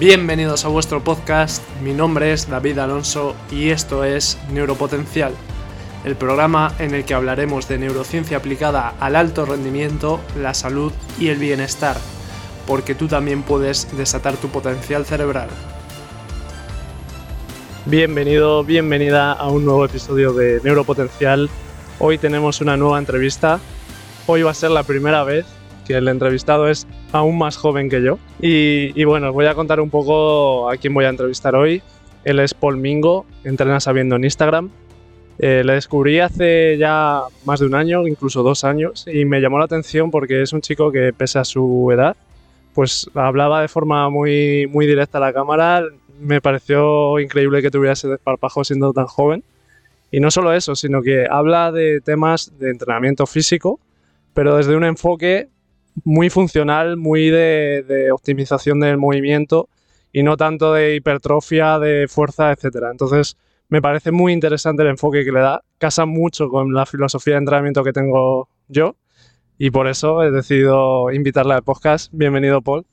Bienvenidos a vuestro podcast, mi nombre es David Alonso y esto es Neuropotencial, el programa en el que hablaremos de neurociencia aplicada al alto rendimiento, la salud y el bienestar, porque tú también puedes desatar tu potencial cerebral. Bienvenido, bienvenida a un nuevo episodio de Neuropotencial. Hoy tenemos una nueva entrevista. Hoy va a ser la primera vez que el entrevistado es aún más joven que yo. Y, bueno, os voy a contar un poco a quién voy a entrevistar hoy. Él es Paul Mingo, entrena sabiendo en Instagram. Eh, le descubrí hace ya más de un año, incluso dos años, y me llamó la atención porque es un chico que, pese a su edad, pues hablaba de forma muy, muy directa a la cámara. Me pareció increíble que tuviera ese desparpajo siendo tan joven. Y no solo eso, sino que habla de temas de entrenamiento físico, pero desde un enfoque muy funcional, muy de, optimización del movimiento y no tanto de hipertrofia, de fuerza, etcétera. Entonces, me parece muy interesante el enfoque que le da. Casa mucho con la filosofía de entrenamiento que tengo yo y por eso he decidido invitarle al podcast. Bienvenido, Paul.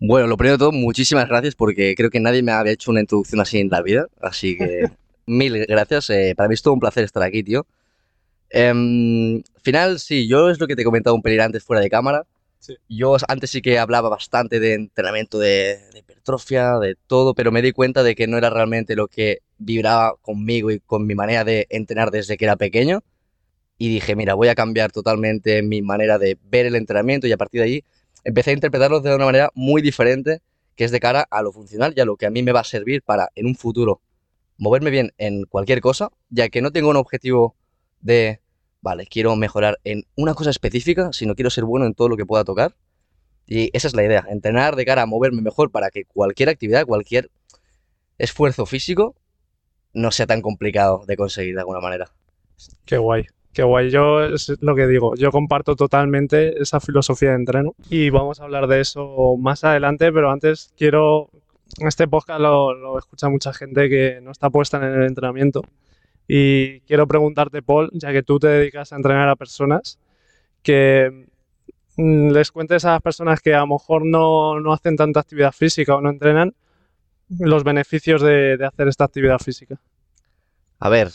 Bueno, lo primero de todo, muchísimas gracias porque creo que nadie me había hecho una introducción así en la vida. Así que mil gracias. Eh, para mí es todo un placer estar aquí, tío. Eh, final, sí, yo es lo que te he comentado un pelín antes fuera de cámara. Yo antes sí que hablaba bastante de entrenamiento de, hipertrofia, de todo, pero me di cuenta de que no era realmente lo que vibraba conmigo y con mi manera de entrenar desde que era pequeño. Y dije, mira, voy a cambiar totalmente mi manera de ver el entrenamiento y a partir de ahí empecé a interpretarlo de una manera muy diferente, que es de cara a lo funcional y a lo que a mí me va a servir para en un futuro moverme bien en cualquier cosa, ya que no tengo un objetivo de vale, quiero mejorar en una cosa específica, sino quiero ser bueno en todo lo que pueda tocar. Y esa es la idea, entrenar de cara a moverme mejor para que cualquier actividad, cualquier esfuerzo físico no sea tan complicado de conseguir de alguna manera. Qué guay, qué guay. Yo es lo que digo, yo comparto totalmente esa filosofía de entreno y vamos a hablar de eso más adelante, pero antes quiero, este podcast lo, lo escucha mucha gente que no está puesta en el entrenamiento y quiero preguntarte, Paul, ya que tú te dedicas a entrenar a personas, que mm, les cuentes a las personas que a lo mejor no, no hacen tanta actividad física o no entrenan, los beneficios de, de hacer esta actividad física. A ver,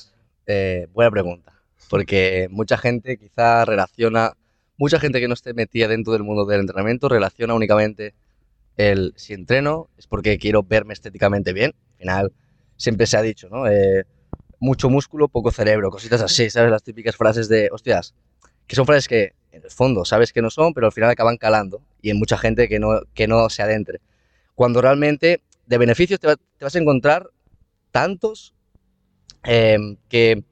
eh, buena pregunta, porque mucha gente quizá relaciona, mucha gente que no esté metida dentro del mundo del entrenamiento relaciona únicamente el si entreno es porque quiero verme estéticamente bien. Al final, siempre se ha dicho, ¿no? Eh, mucho músculo, poco cerebro, cositas así, ¿sabes? Las típicas frases de, hostias, que son frases que en el fondo sabes que no son, pero al final acaban calando y en mucha gente que no, que no se adentre. Cuando realmente de beneficios te, vas a encontrar tantos em, que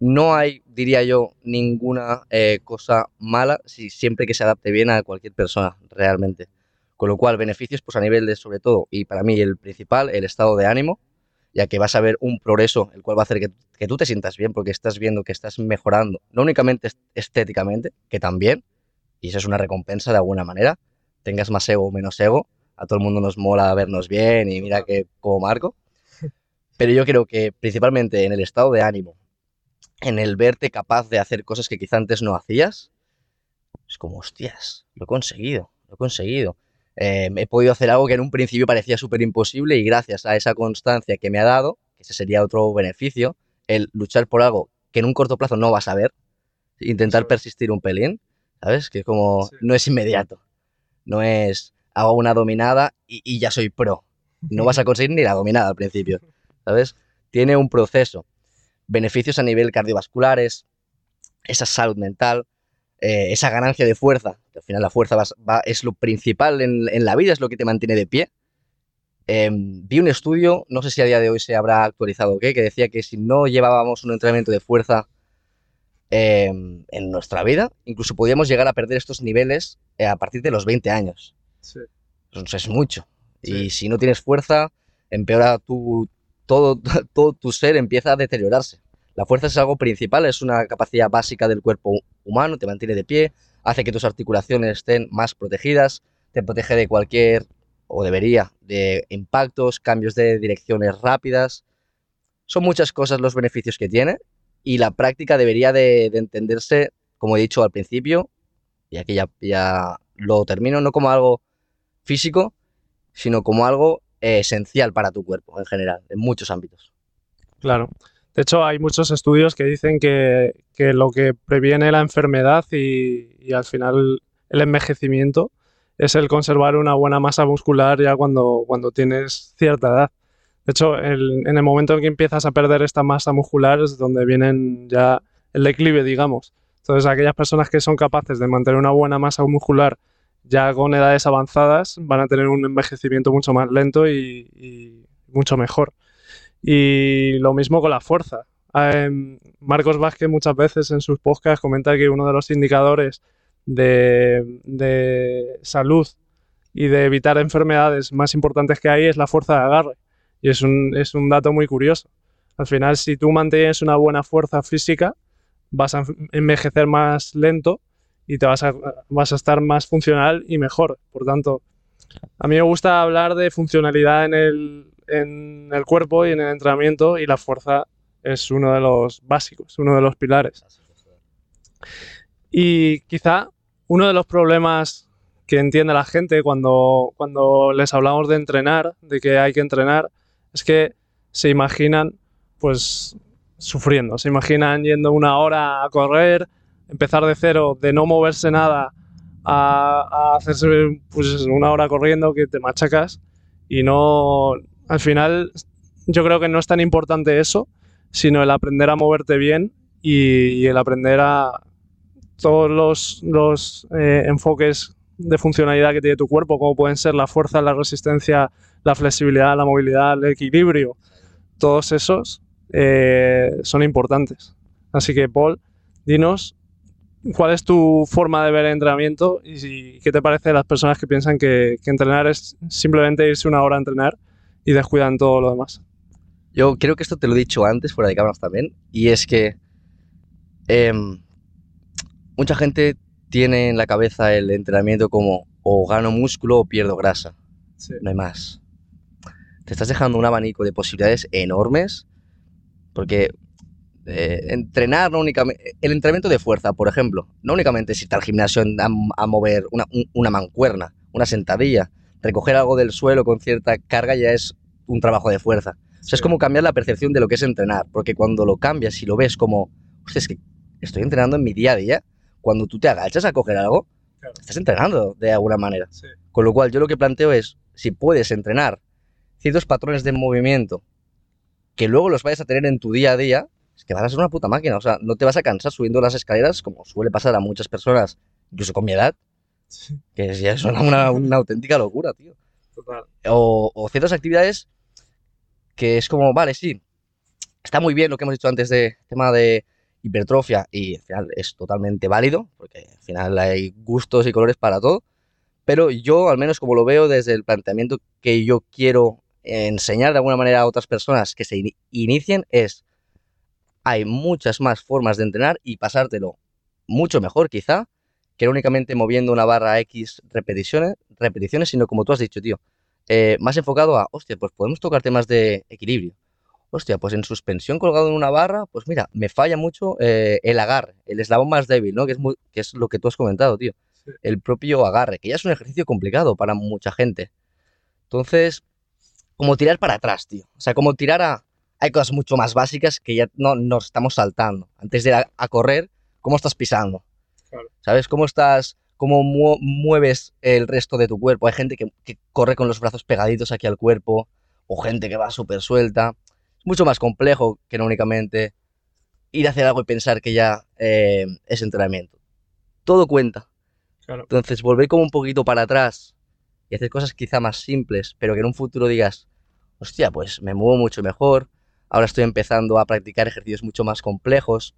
no hay, diría yo, ninguna eh, cosa mala si siempre que se adapte bien a cualquier persona, realmente. Con lo cual, beneficios, pues a nivel de, sobre todo, y para mí el principal, el estado de ánimo, ya que vas a ver un progreso, el cual va a hacer que, tú te sientas bien, porque estás viendo que estás mejorando, no únicamente estéticamente, que también, y eso es una recompensa de alguna manera, tengas más ego o menos ego, a todo el mundo nos mola vernos bien y mira que como Marco, pero yo creo que principalmente en el estado de ánimo, en el verte capaz de hacer cosas que quizá antes no hacías, es como, hostias, lo he conseguido, lo he conseguido. Eh, he podido hacer algo que en un principio parecía súper imposible y gracias a esa constancia que me ha dado, que ese sería otro beneficio, el luchar por algo que en un corto plazo no vas a ver, intentar persistir un pelín, ¿sabes? Que como no es inmediato, no es hago una dominada y, ya soy pro. No vas a conseguir ni la dominada al principio, ¿sabes? Tiene un proceso. Beneficios a nivel cardiovasculares, esa salud mental, eh, esa ganancia de fuerza, que al final la fuerza es lo principal en, la vida, es lo que te mantiene de pie. Em, vi un estudio, no sé si a día de hoy se habrá actualizado o qué, que decía que si no llevábamos un entrenamiento de fuerza em, en nuestra vida, incluso podíamos llegar a perder estos niveles eh, a partir de los 20 años. Sí. es mucho. Y si no tienes fuerza, empeora tu, todo, todo tu ser, empieza a deteriorarse. La fuerza es algo principal, es una capacidad básica del cuerpo humano, te mantiene de pie, hace que tus articulaciones estén más protegidas, te protege de cualquier, o debería, de impactos, cambios de direcciones rápidas. Son muchas cosas los beneficios que tiene y la práctica debería de, entenderse, como he dicho al principio, y aquí ya, ya lo termino, no como algo físico, sino como algo eh, esencial para tu cuerpo en general, en muchos ámbitos. Claro. De hecho, hay muchos estudios que dicen que, que lo que previene la enfermedad y, y, al final el envejecimiento es el conservar una buena masa muscular ya cuando, cuando tienes cierta edad. De hecho, en el momento en que empiezas a perder esta masa muscular es donde vienen ya el declive, digamos. Entonces, aquellas personas que son capaces de mantener una buena masa muscular ya con edades avanzadas van a tener un envejecimiento mucho más lento y mucho mejor. Y lo mismo con la fuerza. Eh, Marcos Vázquez muchas veces en sus podcasts comenta que uno de los indicadores de, de, salud y de evitar enfermedades más importantes que hay es la fuerza de agarre. Y es un, es un dato muy curioso. Al final, si tú mantienes una buena fuerza física, vas a envejecer más lento y te vas a, vas a estar más funcional y mejor. Por tanto, a mí me gusta hablar de funcionalidad en el, en el cuerpo y en el entrenamiento y la fuerza es uno de los básicos, uno de los pilares. Y quizá uno de los problemas que entiende la gente cuando, cuando les hablamos de entrenar, de que hay que entrenar, es que se imaginan pues sufriendo, se imaginan yendo una hora a correr, empezar de cero, de no moverse nada, a, hacerse pues, una hora corriendo que te machacas y no, al final yo creo que no es tan importante eso, sino el aprender a moverte bien y, el aprender a todos los, los eh, enfoques de funcionalidad que tiene tu cuerpo, como pueden ser la fuerza, la resistencia, la flexibilidad, la movilidad, el equilibrio, todos esos eh, son importantes. Así que, Paul, dinos cuál es tu forma de ver el entrenamiento y qué te parece de las personas que piensan que, que, entrenar es simplemente irse una hora a entrenar y descuidan todo lo demás. Yo creo que esto te lo he dicho antes, fuera de cámaras también, y es que eh, mucha gente tiene en la cabeza el entrenamiento como o gano músculo o pierdo grasa. Sí. No hay más. Te estás dejando un abanico de posibilidades enormes porque eh, entrenar no únicamente... El entrenamiento de fuerza, por ejemplo, no únicamente es irte al gimnasio a, a mover una, una mancuerna, una sentadilla, recoger algo del suelo con cierta carga ya es un trabajo de fuerza. O sea, es como cambiar la percepción de lo que es entrenar, porque cuando lo cambias y lo ves como, hostia, es que estoy entrenando en mi día a día, cuando tú te agachas a coger algo, claro. estás entrenando de alguna manera. Sí. Con lo cual, yo lo que planteo es, si puedes entrenar ciertos patrones de movimiento que luego los vayas a tener en tu día a día, es que vas a ser una puta máquina. O sea, no te vas a cansar subiendo las escaleras, como suele pasar a muchas personas, incluso con mi edad. Que ya es una, auténtica locura, tío. Total. O, o, ciertas actividades que es como, vale, sí, está muy bien lo que hemos dicho antes de tema de hipertrofia y al final es totalmente válido, porque al final hay gustos y colores para todo, pero yo al menos como lo veo desde el planteamiento que yo quiero enseñar de alguna manera a otras personas que se in inicien es, hay muchas más formas de entrenar y pasártelo mucho mejor quizá, que no únicamente moviendo una barra X repeticiones, repeticiones sino como tú has dicho, tío, eh, más enfocado a, hostia, pues podemos tocar temas de equilibrio. Hostia, pues en suspensión colgado en una barra, pues mira, me falla mucho eh, el agarre, el eslabón más débil, ¿no? Que es, muy, que es lo que tú has comentado, tío. Sí. El propio agarre, que ya es un ejercicio complicado para mucha gente. Entonces, como tirar para atrás, tío. O sea, como tirar a... Hay cosas mucho más básicas que ya no nos estamos saltando. Antes de ir a, a correr, ¿cómo estás pisando? Claro. ¿Sabes? ¿Cómo estás cómo mu mueves el resto de tu cuerpo. Hay gente que, que, corre con los brazos pegaditos aquí al cuerpo, o gente que va súper suelta. Es mucho más complejo que no únicamente ir a hacer algo y pensar que ya eh, es entrenamiento. Todo cuenta. Claro. Entonces, volver como un poquito para atrás y hacer cosas quizá más simples, pero que en un futuro digas, hostia, pues me muevo mucho mejor, ahora estoy empezando a practicar ejercicios mucho más complejos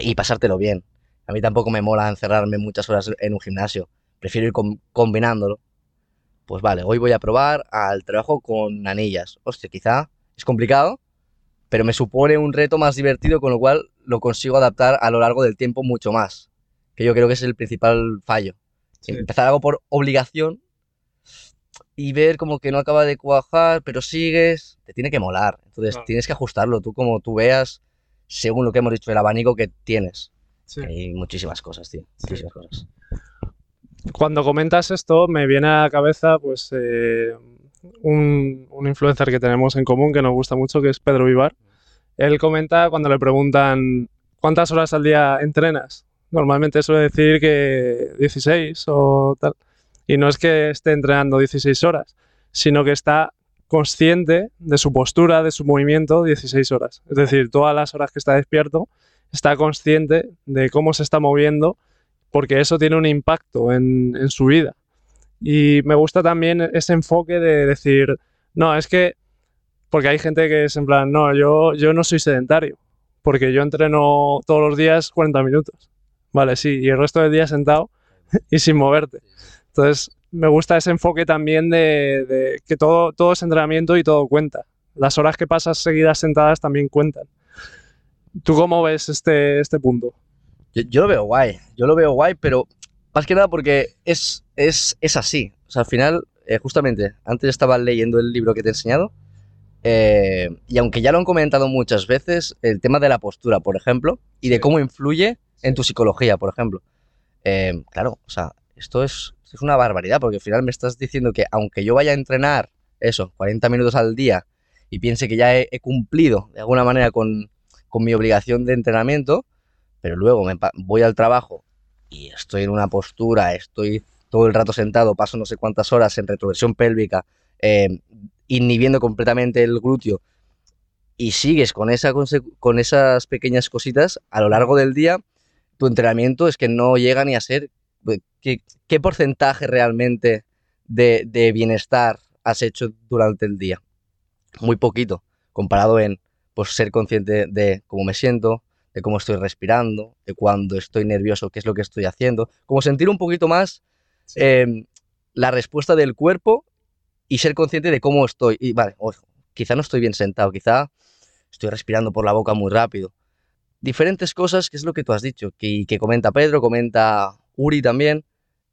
y, y pasártelo bien. A mí tampoco me mola encerrarme muchas horas en un gimnasio. Prefiero ir com combinándolo. Pues vale, hoy voy a probar al trabajo con anillas. Hostia, quizá es complicado, pero me supone un reto más divertido, con lo cual lo consigo adaptar a lo largo del tiempo mucho más. Que yo creo que es el principal fallo. Sí. Empezar algo por obligación y ver como que no acaba de cuajar, pero sigues, te tiene que molar. Entonces claro. tienes que ajustarlo tú como tú veas, según lo que hemos dicho, el abanico que tienes. Sí. Hay muchísimas cosas, tío. Muchísimas sí. cosas. cuando comentas esto me viene a la cabeza pues eh, un, un, influencer que tenemos en común que nos gusta mucho, que es Pedro Vivar. Él comenta cuando le preguntan ¿cuántas horas al día entrenas? Normalmente suele decir que 16 o tal. Y no es que esté entrenando 16 horas, sino que está consciente de su postura, de su movimiento 16 horas. Es decir, todas las horas que está despierto, está consciente de cómo se está moviendo, porque eso tiene un impacto en, su vida. Y me gusta también ese enfoque de decir, no, es que, porque hay gente que es en plan, no, yo, yo no soy sedentario, porque yo entreno todos los días 40 minutos. Vale, sí, y el resto del día sentado y sin moverte. Entonces, me gusta ese enfoque también de, que todo, todo es entrenamiento y todo cuenta. Las horas que pasas seguidas sentadas también cuentan. ¿Tú cómo ves este, este punto? Yo, lo veo guay, yo lo veo guay, pero más que nada porque es, es, es así. O sea, al final, eh, justamente, antes estaba leyendo el libro que te he enseñado, eh, y aunque ya lo han comentado muchas veces, el tema de la postura, por ejemplo, y de cómo influye en tu psicología, por ejemplo. Eh, claro, o sea, esto es, es una barbaridad, porque al final me estás diciendo que aunque yo vaya a entrenar eso, 40 minutos al día, y piense que ya he, cumplido de alguna manera con, con, mi obligación de entrenamiento, pero luego me voy al trabajo y estoy en una postura, estoy todo el rato sentado, paso no sé cuántas horas en retroversión pélvica, eh, inhibiendo completamente el glúteo, y sigues con, esa, con esas pequeñas cositas a lo largo del día, tu entrenamiento es que no llega ni a ser pues, ¿qué, porcentaje realmente de, bienestar has hecho durante el día? Muy poquito, comparado en pues, ser consciente de cómo me siento, de cómo estoy respirando, de cuando estoy nervioso, qué es lo que estoy haciendo, como sentir un poquito más em, la respuesta del cuerpo y ser consciente de cómo estoy. Y vale, quizá no estoy bien sentado, quizá estoy respirando por la boca muy rápido. Diferentes cosas, que es lo que tú has dicho, que, que comenta Pedro, comenta Uri también,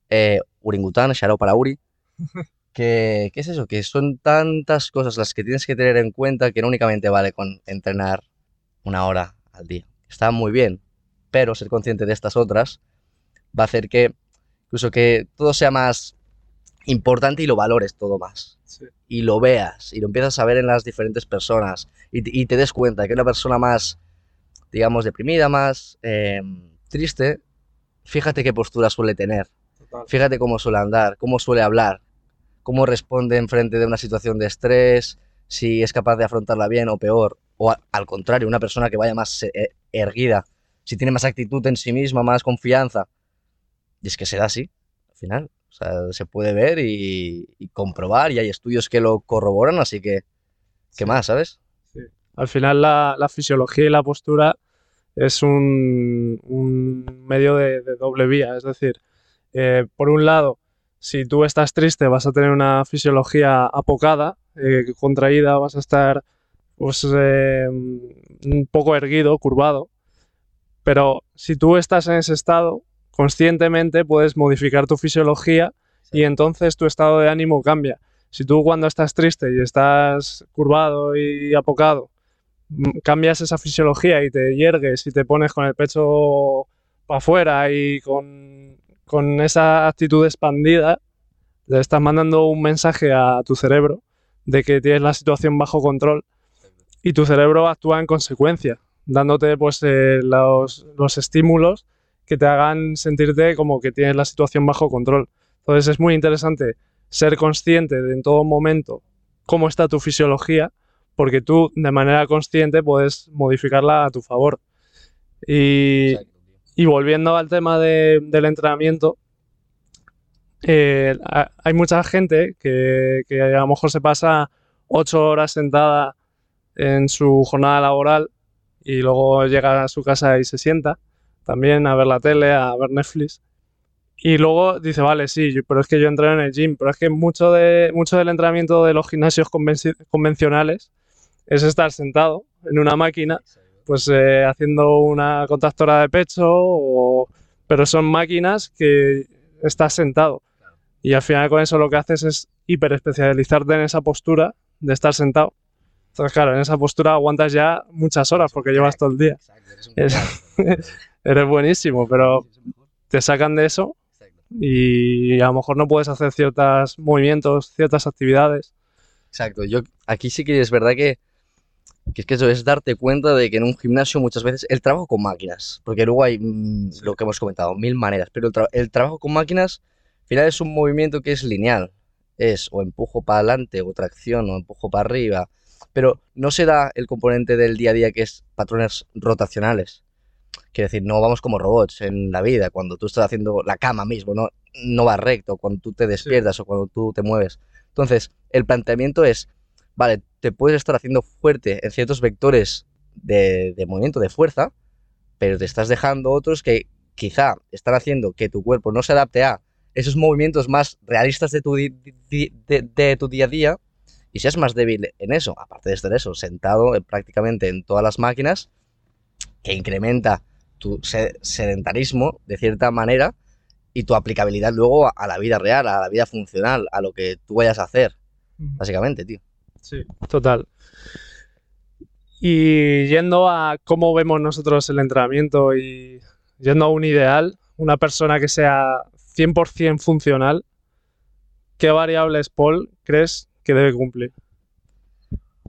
eh, Uringután, para Uri. que, ¿Qué es eso? Que son tantas cosas las que tienes que tener en cuenta que no únicamente vale con entrenar una hora al día. Está muy bien, pero ser consciente de estas otras va a hacer que incluso que todo sea más importante y lo valores todo más. Y lo veas y lo empiezas a ver en las diferentes personas y, te des cuenta de que una persona más, digamos, deprimida, más eh, triste, fíjate qué postura suele tener, fíjate cómo suele andar, cómo suele hablar, cómo responde en frente de una situación de estrés, si es capaz de afrontarla bien o peor, o al contrario, una persona que vaya más eh, erguida, si tiene más actitud en sí misma, más confianza. Y es que se da así, al final. O sea, se puede ver y, comprobar y hay estudios que lo corroboran, así que, ¿qué más, sabes? Sí. Al final la, la fisiología y la postura es un, medio de, doble vía. Es decir, eh, por un lado, si tú estás triste vas a tener una fisiología apocada, eh, contraída, vas a estar pues, eh, un poco erguido, curvado. Pero si tú estás en ese estado, conscientemente puedes modificar tu fisiología y entonces tu estado de ánimo cambia. Si tú cuando estás triste y estás curvado y apocado cambias esa fisiología y te yergues y te pones con el pecho para afuera y con, con esa actitud expandida, le estás mandando un mensaje a tu cerebro de que tienes la situación bajo control y tu cerebro actúa en consecuencia, dándote pues eh, los, los, estímulos que te hagan sentirte como que tienes la situación bajo control. Entonces es muy interesante ser consciente de en todo momento cómo está tu fisiología porque tú de manera consciente puedes modificarla a tu favor. Y, volviendo al tema del entrenamiento, eh, hay mucha gente que, a lo mejor se pasa ocho horas sentada en su jornada laboral y luego llega a su casa y se sienta también a ver la tele, a ver Netflix. Y luego dice, vale, sí, pero es que yo entreno en el gym, pero es que mucho, de, mucho del entrenamiento de los gimnasios convencionales es estar sentado en una máquina, pues eh, haciendo una contractora de pecho, pero son máquinas que estás sentado. Y al final con eso lo que haces es hiperespecializarte en esa postura de estar sentado. Entonces, claro, en esa postura aguantas ya muchas horas porque llevas todo el día. Eres, buenísimo, pero te sacan de eso y a lo mejor no puedes hacer ciertos movimientos, ciertas actividades. Exacto, yo aquí sí que es verdad que, que es que eso es darte cuenta de que en un gimnasio muchas veces el trabajo con máquinas, porque luego hay mm, Sí. lo que hemos comentado, mil maneras, pero el, tra- el trabajo con máquinas al final es un movimiento que es lineal, es o empujo para adelante o tracción o empujo para arriba, pero no se da el componente del día a día que es patrones rotacionales. Quiero decir, no vamos como robots en la vida, cuando tú estás haciendo la cama mismo, no, no va recto, cuando tú te despiertas o cuando tú te mueves. Entonces, el planteamiento es, vale, te puedes estar haciendo fuerte en ciertos vectores de, de movimiento, de fuerza, pero te estás dejando otros que quizá están haciendo que tu cuerpo no se adapte a esos movimientos más realistas de tu, di- di- de, de tu día a día y seas más débil en eso, aparte de estar eso, sentado en- prácticamente en todas las máquinas, que incrementa tu se- sedentarismo de cierta manera y tu aplicabilidad luego a la vida real, a la vida funcional, a lo que tú vayas a hacer, básicamente, tío. Sí, total. Y yendo a cómo vemos nosotros el entrenamiento y yendo a un ideal, una persona que sea 100% funcional, ¿qué variables, Paul, crees que debe cumplir?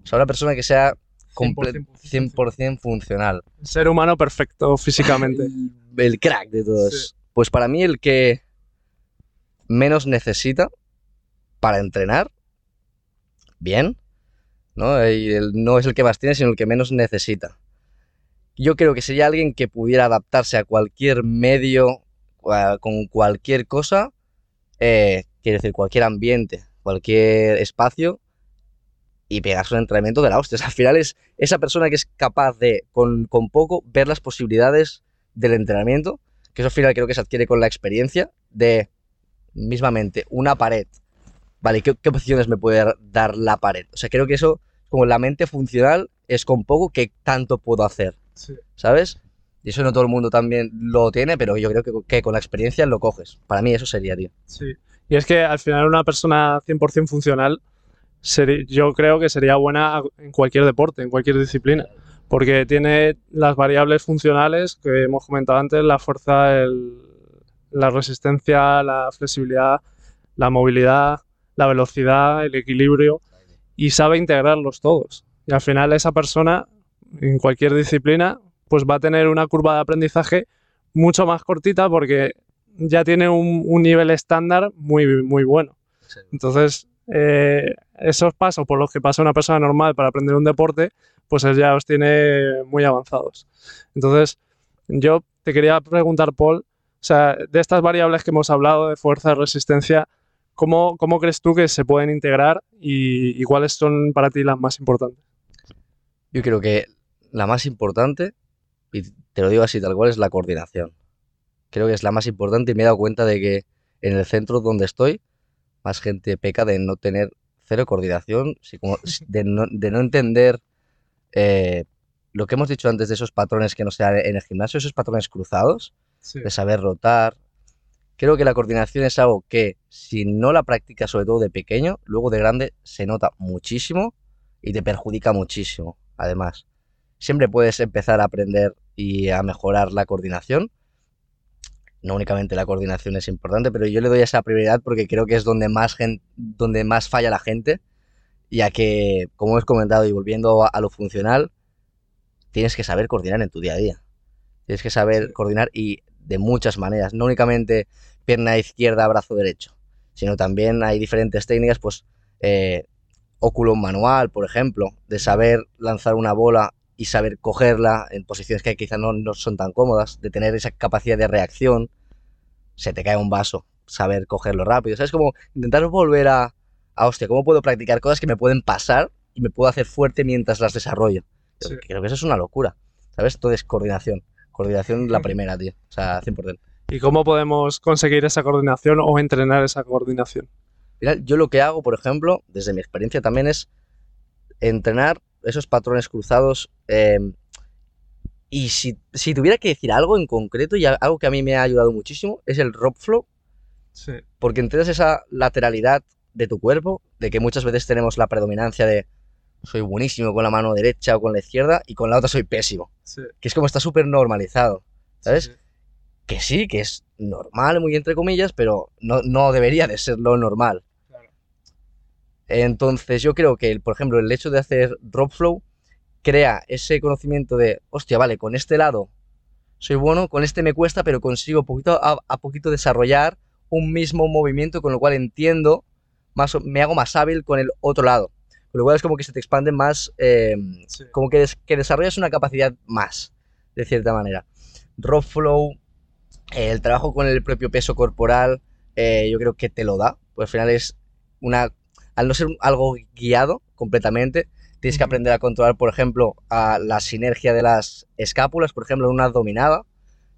O sea, una persona que sea comple- 100% 100% funcional. Ser humano perfecto físicamente. El, el crack de todos. Sí. Pues para mí el que menos necesita para entrenar, bien, ¿no? Y el- no es el que más tiene, sino el que menos necesita. Yo creo que sería alguien que pudiera adaptarse a cualquier medio, a- con cualquier cosa, eh, quiero decir, cualquier ambiente, cualquier espacio, y pegarse un entrenamiento de la hostia. O al final es esa persona que es capaz de, con, con poco, ver las posibilidades del entrenamiento, que eso al final creo que se adquiere con la experiencia de, mismamente, una pared. Vale, ¿qué, qué opciones me puede dar la pared? O sea, creo que eso, como la mente funcional, es con poco que tanto puedo hacer, Sí. ¿sabes? Y eso no todo el mundo también lo tiene, pero yo creo que, que con la experiencia lo coges. Para mí eso sería, tío. Sí. Y es que al final una persona 100% funcional, yo creo que sería buena en cualquier deporte, en cualquier disciplina, porque tiene las variables funcionales que hemos comentado antes, la fuerza, el- la resistencia, la flexibilidad, la movilidad, la velocidad, el equilibrio, y sabe integrarlos todos. Y al final esa persona, en cualquier disciplina, pues va a tener una curva de aprendizaje mucho más cortita porque ya tiene un, un nivel estándar muy, muy bueno. Entonces, eh, esos pasos por los que pasa una persona normal para aprender un deporte, pues él ya los tiene muy avanzados. Entonces, yo te quería preguntar, Paul, o sea, de estas variables que hemos hablado, de fuerza, resistencia, ¿cómo, cómo crees tú que se pueden integrar y, y cuáles son para ti las más importantes? Yo creo que la más importante, y te lo digo así tal cual, es la coordinación. Creo que es la más importante y me he dado cuenta de que en el centro donde estoy, más gente peca de no tener cero coordinación, de, no, de no entender eh, lo que hemos dicho antes de esos patrones que no se dan en el gimnasio, esos patrones cruzados, Sí, de saber rotar. Creo que la coordinación es algo que si no la practicas sobre todo de pequeño, luego de grande se nota muchísimo y te perjudica muchísimo, además. Siempre puedes empezar a aprender y a mejorar la coordinación. No únicamente la coordinación es importante, pero yo le doy esa prioridad porque creo que es donde más, donde más falla la gente, ya que, como hemos comentado y volviendo a, a lo funcional, tienes que saber coordinar en tu día a día. Tienes que saber coordinar y de muchas maneras, no únicamente pierna izquierda, brazo derecho, sino también hay diferentes técnicas, pues eh, óculo manual, por ejemplo, de saber lanzar una bola y saber cogerla en posiciones que quizá no, no son tan cómodas, de tener esa capacidad de reacción, se te cae un vaso, saber cogerlo rápido, o sea, es como intentar volver a, a, hostia, ¿cómo puedo practicar cosas que me pueden pasar y me puedo hacer fuerte mientras las desarrollo? Sí. Creo que eso es una locura, ¿sabes? Entonces, coordinación. Coordinación la primera, tío. O sea, 100%. ¿Y cómo podemos conseguir esa coordinación o entrenar esa coordinación? Mira, yo lo que hago, por ejemplo, desde mi experiencia también es entrenar esos patrones cruzados. eh, y si, si tuviera que decir algo en concreto, y algo que a mí me ha ayudado muchísimo, es el rope flow, Sí, porque entrenas esa lateralidad de tu cuerpo, de que muchas veces tenemos la predominancia de soy buenísimo con la mano derecha o con la izquierda y con la otra soy pésimo, sí. que es como está súper normalizado. ¿Sabes? sí, que sí, que es normal, muy entre comillas, pero no, no debería de ser lo normal. Entonces yo creo que, por ejemplo, el hecho de hacer drop flow crea ese conocimiento de, hostia, vale, con este lado soy bueno, con este me cuesta, pero consigo poquito a, poquito desarrollar un mismo movimiento, con lo cual entiendo, más, me hago más hábil con el otro lado. Con lo cual es como que se te expande más, em, como que, que desarrollas una capacidad más, de cierta manera. Drop flow, el trabajo con el propio peso corporal, eh, yo creo que te lo da, pues al final es una, al no ser algo guiado completamente, Tienes que aprender a controlar, por ejemplo, a la sinergia de las escápulas, por ejemplo, en una dominada.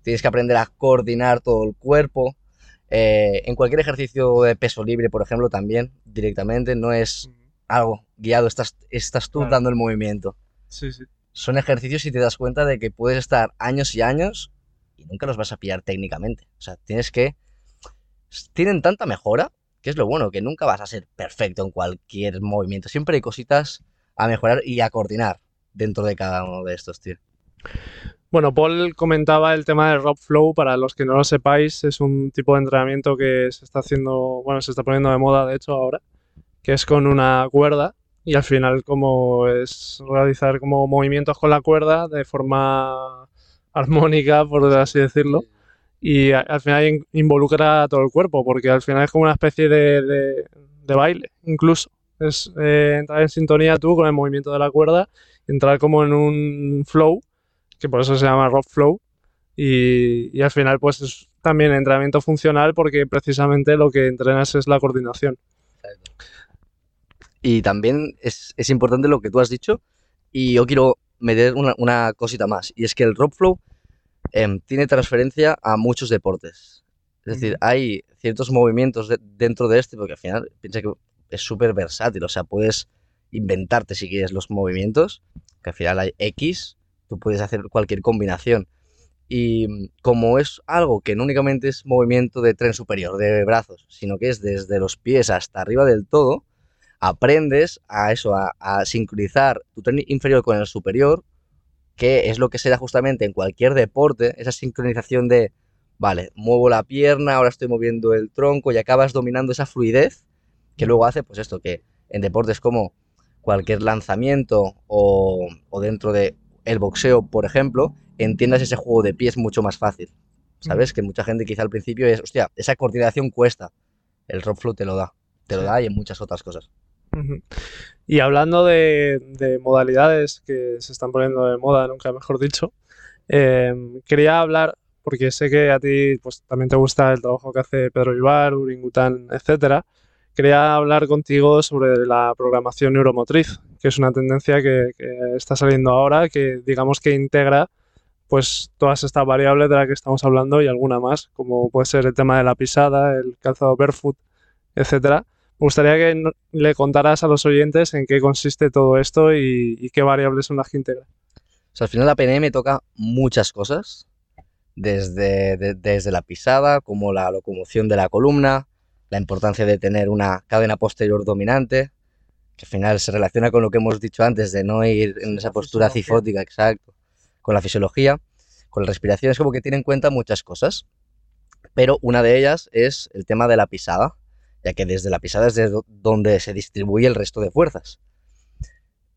Tienes que aprender a coordinar todo el cuerpo. Eh, en cualquier ejercicio de peso libre, por ejemplo, también directamente, no es algo guiado, estás, estás tú dando el movimiento. Sí, sí. Son ejercicios y te das cuenta de que puedes estar años y años y nunca los vas a pillar técnicamente. O sea, tienes que... Tienen tanta mejora, que es lo bueno, que nunca vas a ser perfecto en cualquier movimiento. Siempre hay cositas a mejorar y a coordinar dentro de cada uno de estos, tío. Bueno, Paul comentaba el tema del rock flow. Para los que no lo sepáis, es un tipo de entrenamiento que se está haciendo, bueno, se está poniendo de moda de hecho ahora, que es con una cuerda y al final como es realizar como movimientos con la cuerda de forma armónica, por así decirlo. Y al final involucra a todo el cuerpo, porque al final es como una especie de baile, incluso es eh, entrar en sintonía tú con el movimiento de la cuerda, entrar como en un flow, que por eso se llama rock flow, y, al final pues es también entrenamiento funcional porque precisamente lo que entrenas es la coordinación. Y también es, importante lo que tú has dicho, y yo quiero meter una, cosita más, y es que el rock flow em, tiene transferencia a muchos deportes. Es decir, hay ciertos movimientos dentro de este, porque al final piensa que es súper versátil, o sea, puedes inventarte si quieres los movimientos, que al final hay X, tú puedes hacer cualquier combinación. Y mm, como es algo que no únicamente es movimiento de tren superior, de brazos, sino que es desde los pies hasta arriba del todo, aprendes a eso, a, a sincronizar tu tren inferior con el superior, que es lo que se da justamente en cualquier deporte, esa sincronización de, vale, muevo la pierna, ahora estoy moviendo el tronco y acabas dominando esa fluidez que luego hace pues esto, que en deportes como cualquier lanzamiento o, dentro de el boxeo, por ejemplo, entiendas ese juego de pies mucho más fácil. ¿Sabes? Que mucha gente quizá al principio es, hostia, esa coordinación cuesta. El rock flow te lo da. Te lo da y en muchas otras cosas. Y hablando de, modalidades que se están poniendo de moda, nunca mejor dicho, eh, quería hablar, porque sé que a ti pues, también te gusta el trabajo que hace Pedro Ibar, Uringután, etcétera, quería hablar contigo sobre la programación neuromotriz, que es una tendencia que, está saliendo ahora, que digamos que integra pues todas estas variables de las que estamos hablando y alguna más, como puede ser el tema de la pisada, el calzado barefoot, etcétera. Me gustaría que le contaras a los oyentes en qué consiste todo esto y, qué variables son las que integra. al final la PNM toca muchas cosas, desde, desde la pisada, como la locomoción de la columna, la importancia de tener una cadena posterior dominante, que al final se relaciona con lo que hemos dicho antes, de no ir en esa postura cifótica, exacto, con la fisiología, con la respiración, es como que tiene en cuenta muchas cosas, pero una de ellas es el tema de la pisada, ya que desde la pisada es donde se distribuye el resto de fuerzas.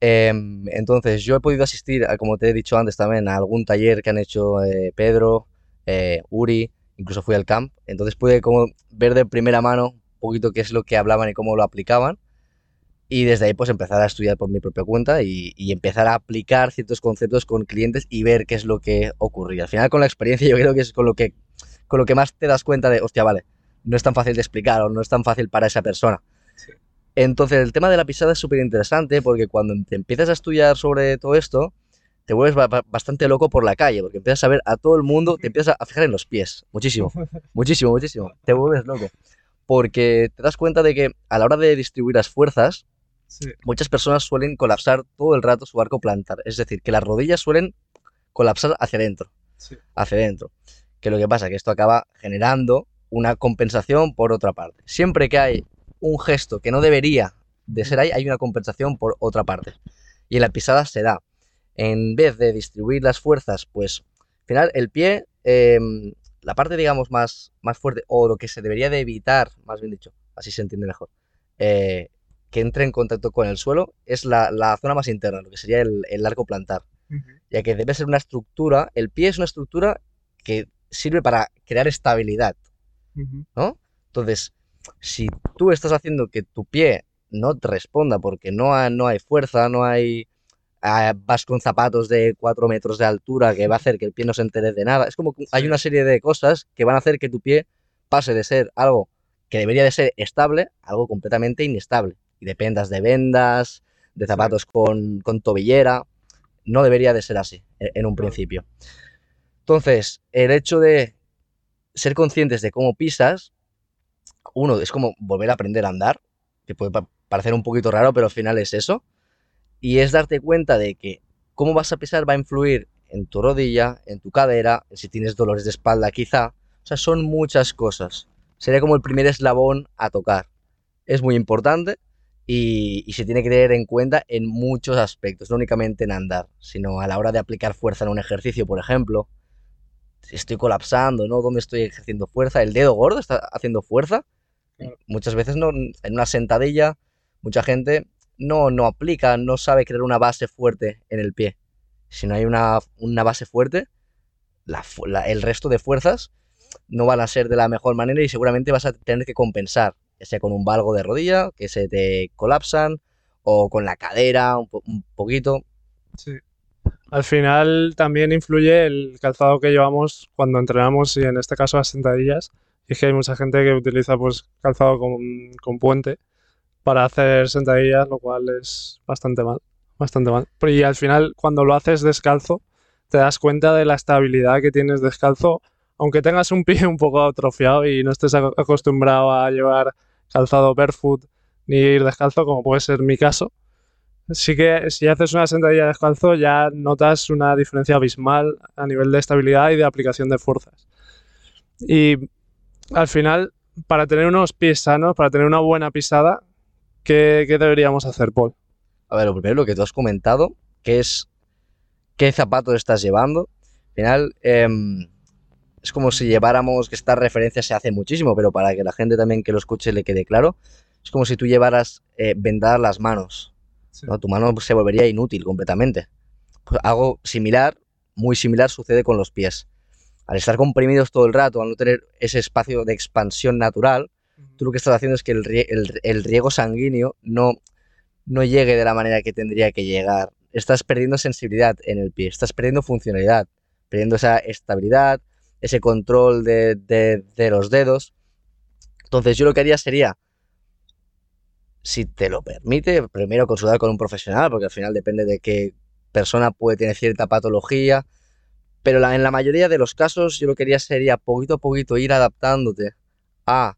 Em, entonces, yo he podido asistir, como te he dicho antes también, a algún taller que han hecho eh, Pedro, eh, Uri, incluso fui al camp, entonces pude como ver de primera mano un poquito qué es lo que hablaban y cómo lo aplicaban. Y desde ahí pues empezar a estudiar por mi propia cuenta y, empezar a aplicar ciertos conceptos con clientes y ver qué es lo que ocurría. Al final con la experiencia yo creo que es con lo que, con lo que más te das cuenta de, hostia, vale, no es tan fácil de explicar o no es tan fácil para esa persona. Entonces el tema de la pisada es súper interesante porque cuando te empiezas a estudiar sobre todo esto, te vuelves bastante loco por la calle, porque empiezas a ver a todo el mundo, te empiezas a fijar en los pies, muchísimo, muchísimo, muchísimo, te vuelves loco. Porque te das cuenta de que a la hora de distribuir las fuerzas, muchas personas suelen colapsar todo el rato su arco plantar, es decir, que las rodillas suelen colapsar hacia adentro, hacia adentro. Que lo que pasa es que esto acaba generando una compensación por otra parte. Siempre que hay un gesto que no debería de ser ahí, hay una compensación por otra parte. Y en la pisada se da en vez de distribuir las fuerzas, pues al final el pie em, la parte, digamos, más, más fuerte, o lo que se debería de evitar, más bien dicho, así se entiende mejor, eh, que entre en contacto con el suelo, es la, la zona más interna, lo que sería el, el arco plantar. Ya que debe ser una estructura, el pie es una estructura que sirve para crear estabilidad, ¿no? Entonces, si tú estás haciendo que tu pie no te responda porque no, ha- no hay fuerza, no hay... ah, vas con zapatos de 4 metros de altura que va a hacer que el pie no se entere de nada. Es como que hay una serie de cosas que van a hacer que tu pie pase de ser algo que debería de ser estable a algo completamente inestable. Y dependas de vendas, de zapatos con, con tobillera. No debería de ser así e- en un principio. Entonces, el hecho de ser conscientes de cómo pisas, uno, es como volver a aprender a andar, que puede pa- parecer un poquito raro, pero al final es eso. Y es darte cuenta de que cómo vas a pisar va a influir en tu rodilla, en tu cadera, si tienes dolores de espalda quizá. O sea, son muchas cosas. Sería como el primer eslabón a tocar. Es muy importante y, y se tiene que tener en cuenta en muchos aspectos, no únicamente en andar, sino a la hora de aplicar fuerza en un ejercicio, por ejemplo. Estoy colapsando, ¿no? ¿Dónde estoy ejerciendo fuerza? ¿El dedo gordo está haciendo fuerza? Claro. Muchas veces no, en una sentadilla, mucha gente no, no aplica, no sabe crear una base fuerte en el pie. Si no hay una, una base fuerte, la fu- la- el resto de fuerzas no van a ser de la mejor manera y seguramente vas a tener que compensar, ya sea con un valgo de rodilla, que se te colapsan, o con la cadera un, po- un poquito. Sí. Al final también influye el calzado que llevamos cuando entrenamos y en este caso las sentadillas. Y es que hay mucha gente que utiliza pues calzado con, con puente para hacer sentadillas, lo cual es bastante mal, bastante mal. Y al final cuando lo haces descalzo te das cuenta de la estabilidad que tienes descalzo, aunque tengas un pie un poco atrofiado y no estés ac- acostumbrado a llevar calzado barefoot ni ir descalzo, como puede ser mi caso sí que si haces una sentadilla descalzo ya notas una diferencia abismal a nivel de estabilidad y de aplicación de fuerzas. Y al final, para tener unos pies sanos, para tener una buena pisada, ¿qué, qué deberíamos hacer, Paul? A ver, lo primero, lo que tú has comentado, que es qué zapatos estás llevando. Al final, em, es como si lleváramos, que esta referencia se hace muchísimo, pero para que la gente también que lo escuche le quede claro, es como si tú llevaras eh, las manos. ¿No? Tu mano se volvería inútil completamente. Pues algo similar, muy similar, sucede con los pies. Al estar comprimidos todo el rato, al no tener ese espacio de expansión natural, tú lo que estás haciendo es que el, rie- el- el riego sanguíneo no, no llegue de la manera que tendría que llegar. Estás perdiendo sensibilidad en el pie, estás perdiendo funcionalidad, perdiendo esa estabilidad, ese control de, de- de los dedos. Entonces yo lo que haría sería, si te lo permite, primero consultar con un profesional, porque al final depende de qué persona puede tener cierta patología, pero la- en la mayoría de los casos yo lo que haría sería poquito a poquito ir adaptándote a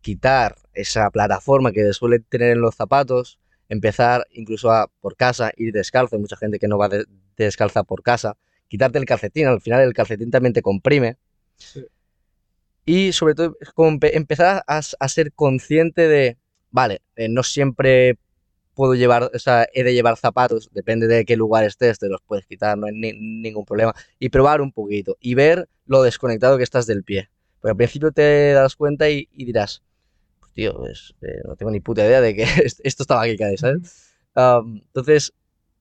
quitar esa plataforma que suele tener en los zapatos, empezar incluso a por casa, ir descalzo, hay mucha gente que no va de- descalza por casa, quitarte el calcetín, al final el calcetín también te comprime. Sí. y sobre todo empe- empezar a ser consciente de, vale, eh, no siempre puedo llevar, o sea, he de llevar zapatos, depende de qué lugar estés, te los puedes quitar, no hay ni- ningún problema, y probar un poquito y ver lo desconectado que estás del pie. Porque al principio te das cuenta y, y dirás, pues tío, pues, eh, no tengo ni puta idea de que est- esto estaba aquí, ¿sabes? Am, entonces,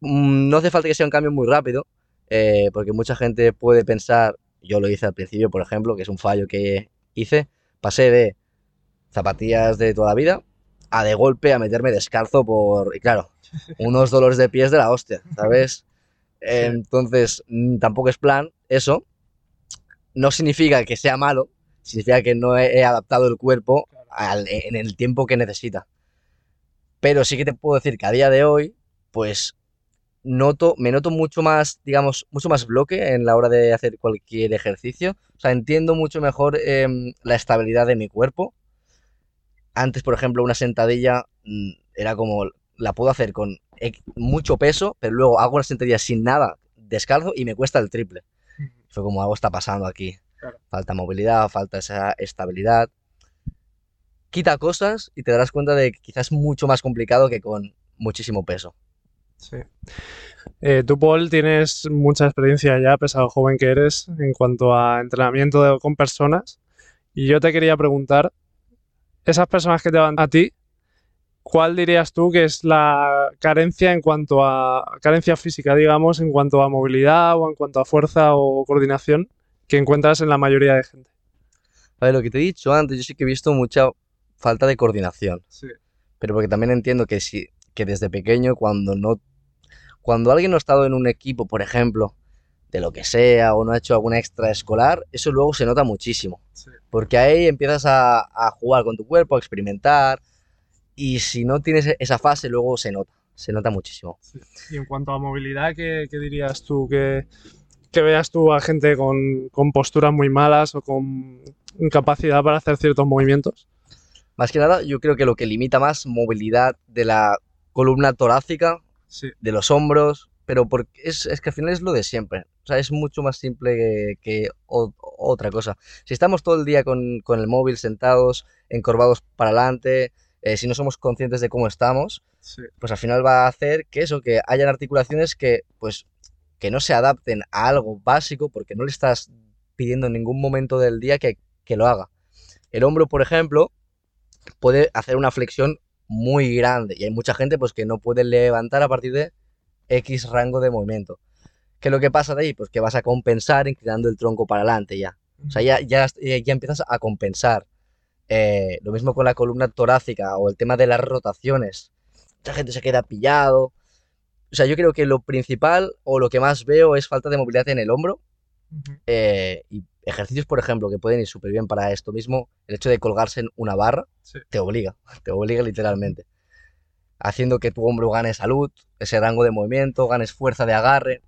mm, no hace falta que sea un cambio muy rápido, eh, porque mucha gente puede pensar, yo lo hice al principio, por ejemplo, que es un fallo que hice, pasé de zapatillas de toda la vida a de golpe a meterme descalzo por, y claro, unos dolores de pies de la hostia, ¿sabes? Entonces, mm, tampoco es plan eso. No significa que sea malo, significa que no he, he adaptado el cuerpo al- en el tiempo que necesita. Pero sí que te puedo decir que a día de hoy, pues noto, me noto mucho más, digamos, mucho más bloque en la hora de hacer cualquier ejercicio. O sea, entiendo mucho mejor em, la estabilidad de mi cuerpo. Antes, por ejemplo, una sentadilla mm, era como, la puedo hacer con mucho peso, pero luego hago una sentadilla sin nada, descalzo, y me cuesta el triple. Fue como algo está pasando aquí. Claro. Falta movilidad, falta esa estabilidad. Quita cosas y te darás cuenta de que quizás es mucho más complicado que con muchísimo peso. Sí. Eh, tú, Paul, tienes mucha experiencia ya, pesado joven que eres, en cuanto a entrenamiento de- con personas. Y yo te quería preguntar, esas personas que te van a ti, ¿cuál dirías tú que es la carencia en cuanto a carencia física, digamos, en cuanto a movilidad o en cuanto a fuerza o coordinación que encuentras en la mayoría de gente? A ver, lo que te he dicho antes, yo sí que he visto mucha falta de coordinación. Sí. pero porque también entiendo que si que desde pequeño cuando no cuando alguien no ha estado en un equipo, por ejemplo, de lo que sea o no ha hecho alguna extraescolar, eso luego se nota muchísimo, porque ahí empiezas a, a jugar con tu cuerpo, a experimentar y si no tienes e- esa fase luego se nota, se nota muchísimo. Y en cuanto a movilidad, ¿qué, qué dirías tú? Que, que veas tú a gente con, con posturas muy malas o con incapacidad para hacer ciertos movimientos. Más que nada, yo creo que lo que limita más movilidad de la columna torácica, Sí. de los hombros, pero porque es, es que al final es lo de siempre. Sea, es mucho más simple que, que o- otra cosa. Si estamos todo el día con, con el móvil sentados, encorvados para adelante, eh, si no somos conscientes de cómo estamos, Sí. pues al final va a hacer que eso, que hayan articulaciones que, pues, que no se adapten a algo básico porque no le estás pidiendo en ningún momento del día que, que lo haga. El hombro, por ejemplo, puede hacer una flexión muy grande y hay mucha gente pues que no puede levantar a partir de X rango de movimiento. ¿Qué es lo que pasa de ahí? Pues que vas a compensar inclinando el tronco para adelante ya. O sea, ya, ya, ya empiezas a compensar. Eh, lo mismo con la columna torácica o el tema de las rotaciones. Mucha gente se queda pillado. O sea, yo creo que lo principal o lo que más veo es falta de movilidad en el hombro. Ujú. eh, y ejercicios, por ejemplo, que pueden ir súper bien para esto mismo. El hecho de colgarse en una barra Sí. te obliga, te obliga literalmente. Haciendo que tu hombro gane salud, ese rango de movimiento, ganes fuerza de agarre,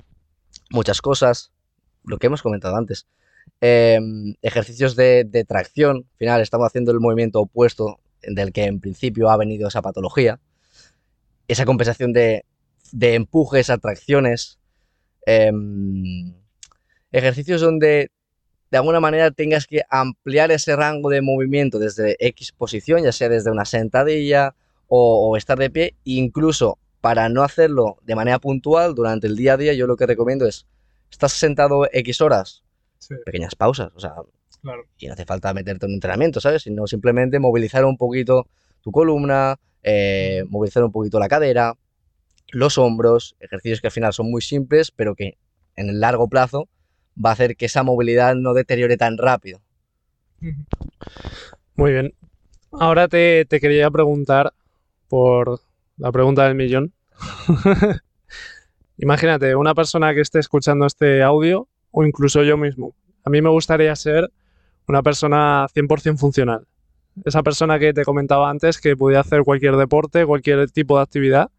muchas cosas, lo que hemos comentado antes. Em, ejercicios de, tracción, al final estamos haciendo el movimiento opuesto del que en principio ha venido esa patología. Esa compensación de, de empujes, atracciones. em, ejercicios donde de alguna manera tengas que ampliar ese rango de movimiento desde X posición, ya sea desde una sentadilla o estar de pie, incluso para no hacerlo de manera puntual durante el día a día, yo lo que recomiendo es, estás sentado X horas, Sí, pequeñas pausas, o sea, claro. y no hace falta meterte en un entrenamiento, ¿sabes? Sino simplemente movilizar un poquito tu columna, eh, movilizar un poquito la cadera, los hombros, ejercicios que al final son muy simples, pero que en el largo plazo va a hacer que esa movilidad no deteriore tan rápido. Muy bien. Ahora te, te quería preguntar por la pregunta del millón. Imagínate, una persona que esté escuchando este audio o incluso yo mismo. A mí me gustaría ser una persona 100% funcional. Esa persona que te comentaba antes que podía hacer cualquier deporte, cualquier tipo de actividad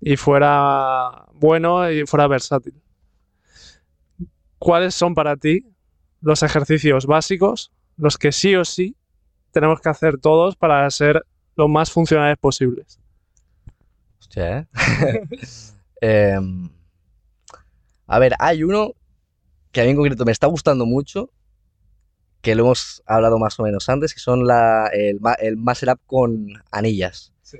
y fuera bueno y fuera versátil. ¿Cuáles son para ti los ejercicios básicos, los que sí o sí tenemos que hacer todos para ser lo más funcionales posibles? Hostia, ¿eh? Em, a ver, hay uno que a mí en concreto me está gustando mucho, que lo hemos hablado más o menos antes, que son la, el, el Muscle Up con anillas. Sí.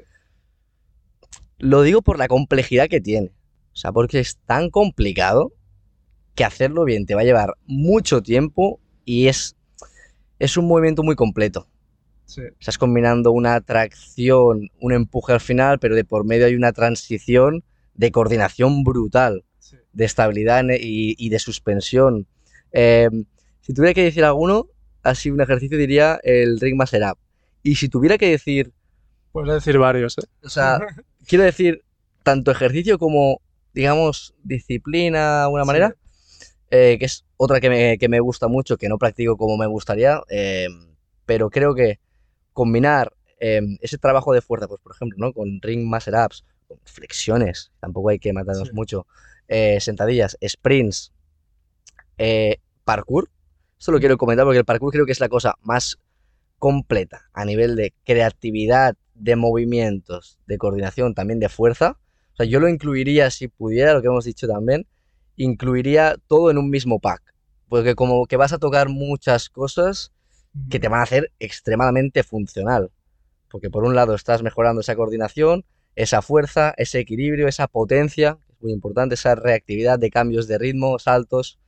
Lo digo por la complejidad que tiene. O sea, porque es tan complicado que hacerlo bien te va a llevar mucho tiempo y es, es un movimiento muy completo. Estás combinando una tracción, un empuje al final, pero de por medio hay una transición de coordinación brutal, de estabilidad en- y, y de suspensión. Eh, si tuviera que decir alguno, así un ejercicio diría el ring muscle up. Y si tuviera que decir, Puedes decir varios, ¿eh? o sea, quiero decir, tanto ejercicio como, digamos, disciplina Sí. manera, eh, que es otra que me, que me gusta mucho, que no practico como me gustaría, eh, pero creo que combinar eh, ese trabajo de fuerza, pues por ejemplo, ¿no? Con ring muscle ups, con flexiones, tampoco hay que matarnos Sí. mucho, eh, sentadillas, sprints, eh, parkour, esto lo quiero comentar porque el parkour creo que es la cosa más completa a nivel de creatividad, de movimientos, de coordinación, también de fuerza. O sea, yo lo incluiría, si pudiera, lo que hemos dicho también, incluiría todo en un mismo pack. Porque como que vas a tocar muchas cosas que te van a hacer extremadamente funcional. Porque por un lado estás mejorando esa coordinación, esa fuerza, ese equilibrio, esa potencia, es muy importante, esa reactividad de cambios de ritmo, saltos.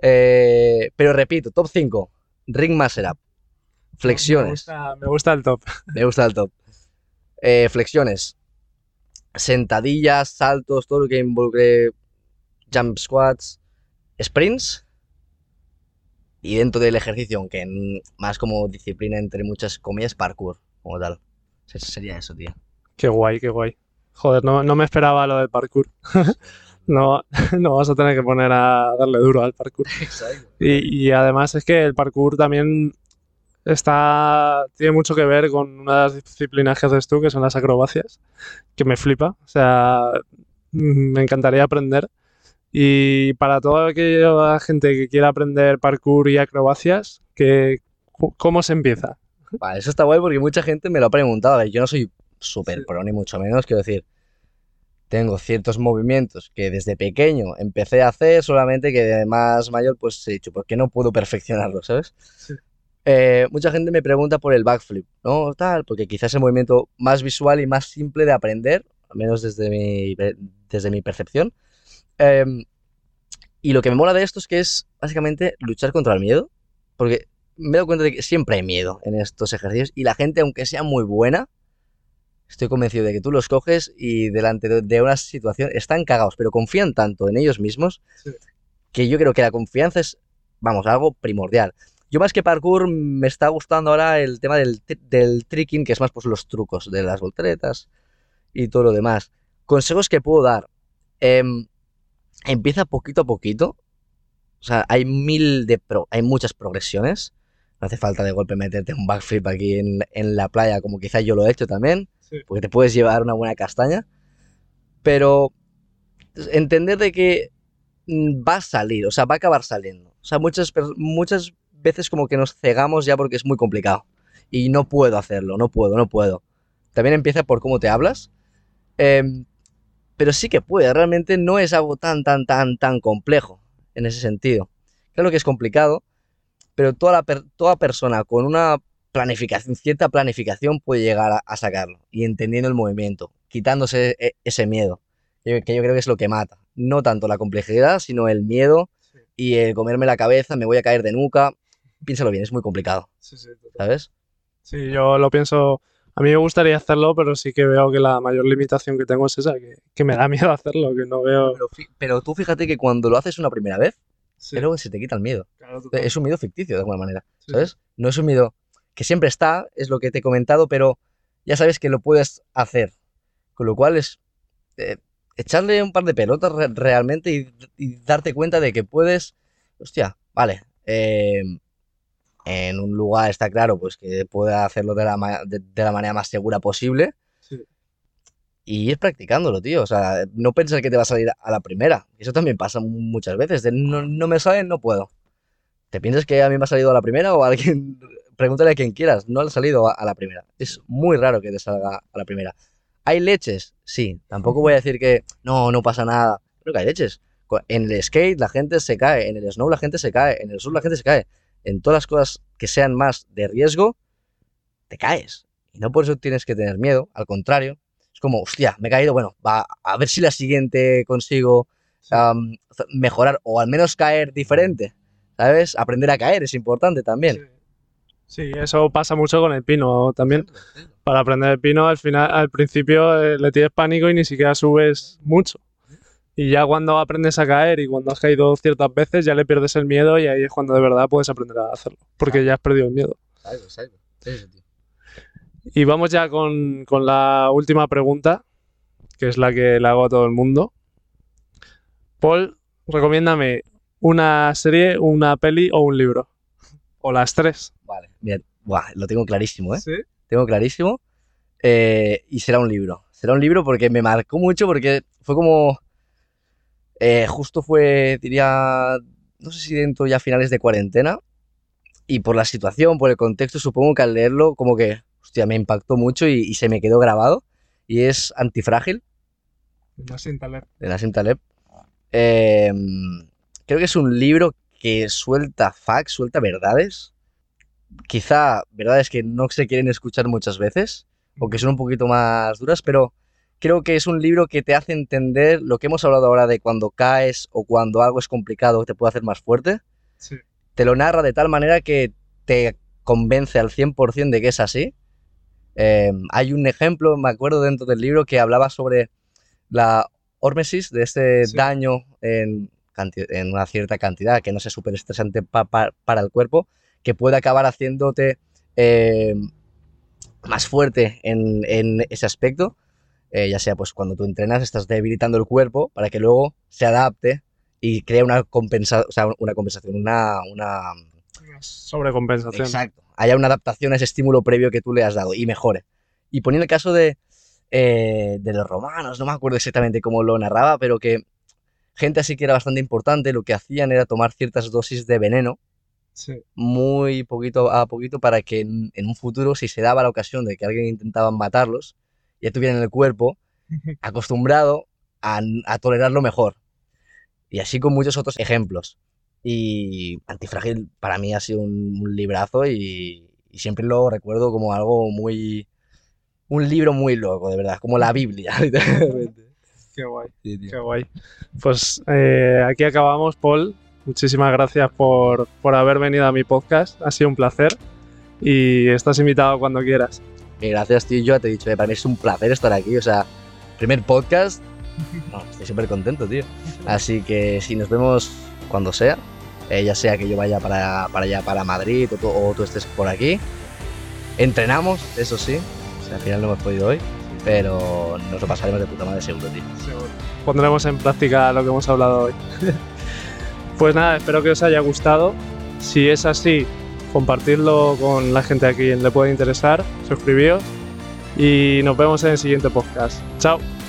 Eh, pero repito, top 5, ring master up. Flexiones. Me gusta, me gusta el top. Me gusta el top. Eh, flexiones. Sentadillas, saltos, todo lo que involucre jump squats, sprints. Y dentro del ejercicio, aunque más como disciplina entre muchas comillas, parkour, como tal. Se- Sería eso, tío. Qué guay, qué guay. Joder, no, no me esperaba lo del parkour. No, no vas a tener que poner a darle duro al parkour. Exacto. Y, y además es que el parkour también está, tiene mucho que ver con una de las disciplinas que haces tú, que son las acrobacias, que me flipa. O sea, mm, me encantaría aprender. Y para toda aquella gente que quiera aprender parkour y acrobacias, que, ¿cómo se empieza? Vale, eso está guay porque mucha gente me lo ha preguntado. A ver, yo no soy súper Sí. pro ni mucho menos, quiero decir, tengo ciertos movimientos que desde pequeño empecé a hacer, solamente que de más mayor pues he dicho, ¿por qué no puedo perfeccionarlo, sabes? Sí. Eh, mucha gente me pregunta por el backflip, ¿no? Tal, porque quizás es el movimiento más visual y más simple de aprender, al menos desde mi, desde mi percepción. Em, y lo que me mola de esto es que es básicamente luchar contra el miedo, porque me he dado cuenta de que siempre hay miedo en estos ejercicios y la gente, aunque sea muy buena, estoy convencido de que tú los coges y delante de, una situación están cagados, pero confían tanto en ellos mismos Sí. que yo creo que la confianza es, vamos, algo primordial. Yo más que parkour me está gustando ahora el tema del, del tricking, que es más pues los trucos de las volteretas y todo lo demás. Consejos que puedo dar. Em, empieza poquito a poquito. O sea, hay mil de pro, hay muchas progresiones. No hace falta de golpe meterte un backflip aquí en, en la playa, como quizá yo lo he hecho también, Sí. porque te puedes llevar una buena castaña. Pero entender de que mm, va a salir, o sea, va a acabar saliendo. O sea, muchas, muchas veces como que nos cegamos ya porque es muy complicado. Y no puedo hacerlo, no puedo, no puedo. También empieza por cómo te hablas. em, pero sí que puede, realmente no es algo tan, tan, tan, tan complejo en ese sentido. Claro que es complicado, pero toda, la per- toda persona con una planificación, cierta planificación puede llegar a, a sacarlo y entendiendo el movimiento, quitándose e- ese miedo, que, que yo creo que es lo que mata. No tanto la complejidad, sino el miedo Sí. y el comerme la cabeza, me voy a caer de nuca. Piénsalo bien, es muy complicado, Sí. ¿sabes? Sí, yo lo pienso. A mí me gustaría hacerlo, pero sí que veo que la mayor limitación que tengo es esa, que, que me da miedo hacerlo, que no veo. Pero, pero tú fíjate que cuando lo haces una primera vez, Sí, luego se te quita el miedo. claro. Es un miedo ficticio de alguna manera. Sí, ¿sabes? No es un miedo que siempre está, es lo que te he comentado, pero ya sabes que lo puedes hacer. Con lo cual es eh, echarle un par de pelotas re- realmente y, y darte cuenta de que puedes, hostia, vale, eh, en un lugar está claro, pues que pueda hacerlo de la, de, de la manera más segura posible Sí. y ir practicándolo, tío. O sea, no pensar que te va a salir a la primera. Eso también pasa muchas veces. De no, no me sale, no puedo. ¿Te piensas que a mí me ha salido a la primera o a alguien? Pregúntale a quien quieras. No le ha salido a, a la primera. Es muy raro que te salga a la primera. ¿Hay leches? Sí. Tampoco voy a decir que no, no pasa nada. Creo que hay leches. En el skate la gente se cae, en el snow la gente se cae, en el surf la gente se cae. En todas las cosas que sean más de riesgo, te caes. Y no por eso tienes que tener miedo, al contrario. Es como, hostia, me he caído, bueno, va, a ver si la siguiente consigo mejorar o al menos caer diferente. ¿Sabes? Aprender a caer es importante también. Sí. Sí, eso pasa mucho con el pino también. Para aprender el pino, al final, al principio eh, le tienes pánico y ni siquiera subes mucho. Y ya cuando aprendes a caer y cuando has caído ciertas veces, ya le pierdes el miedo y ahí es cuando de verdad puedes aprender a hacerlo. Porque ya has perdido el miedo. Exacto, exacto. Eso, tío. Y vamos ya con, con la última pregunta, que es la que le hago a todo el mundo. Paul, recomiéndame una serie, una peli o un libro. O las tres. Vale, mira, buah, lo tengo clarísimo, ¿eh? Sí. Tengo clarísimo. Eh, y será un libro. Será un libro porque me marcó mucho, porque fue como. Eh, justo fue, diría. No sé si dentro ya finales de cuarentena. Y por la situación, por el contexto, supongo que al leerlo, como que. Hostia, me impactó mucho y, y se me quedó grabado. Y es Antifrágil, No sin talento. de Nassim Taleb. Eh, creo que es un libro que suelta facts, suelta verdades. Quizá verdades que no se quieren escuchar muchas veces, o que son un poquito más duras, pero creo que es un libro que te hace entender lo que hemos hablado ahora de cuando caes o cuando algo es complicado te puede hacer más fuerte. Sí. Te lo narra de tal manera que te convence al 100% de que es así. Eh, hay un ejemplo, me acuerdo dentro del libro, que hablaba sobre la hormesis, de este Sí. daño en, en una cierta cantidad, que no sea súper estresante pa- pa- para el cuerpo, que puede acabar haciéndote eh, más fuerte en, en ese aspecto, eh, ya sea pues cuando tú entrenas estás debilitando el cuerpo para que luego se adapte y crea una, compensa o sea, una compensación, una, una... Sobrecompensación. Exacto, haya una adaptación a ese estímulo previo que tú le has dado y mejore. Y ponía el caso de, eh, de los romanos, no me acuerdo exactamente cómo lo narraba, pero que gente así que era bastante importante, lo que hacían era tomar ciertas dosis de veneno Sí. muy poquito a poquito para que en, en un futuro, si se daba la ocasión de que alguien intentaba matarlos, ya tuvieran el cuerpo acostumbrado a, a tolerarlo mejor. Y así con muchos otros ejemplos. Y Antifrágil para mí ha sido un, un librazo y, y siempre lo recuerdo como algo muy... Un libro muy loco, de verdad, como la Biblia, literalmente. Qué guay. Sí. Qué guay. Pues eh, aquí acabamos, Paul. Muchísimas gracias por, por haber venido a mi podcast. Ha sido un placer. Y estás invitado cuando quieras. Gracias, tío. Yo te he dicho, eh, para mí es un placer estar aquí. O sea, primer podcast. No, estoy súper contento, tío. Así que si nos vemos cuando sea, eh, ya sea que yo vaya para, para allá, para Madrid, o tú, o tú estés por aquí, entrenamos, eso sí. O sea, al final no hemos podido hoy, pero nos lo pasaremos de puta madre seguro, tío. Pondremos en práctica lo que hemos hablado hoy. pues nada, espero que os haya gustado. Si es así, compartidlo con la gente a quien le puede interesar. Suscribíos. Y nos vemos en el siguiente podcast. Chao.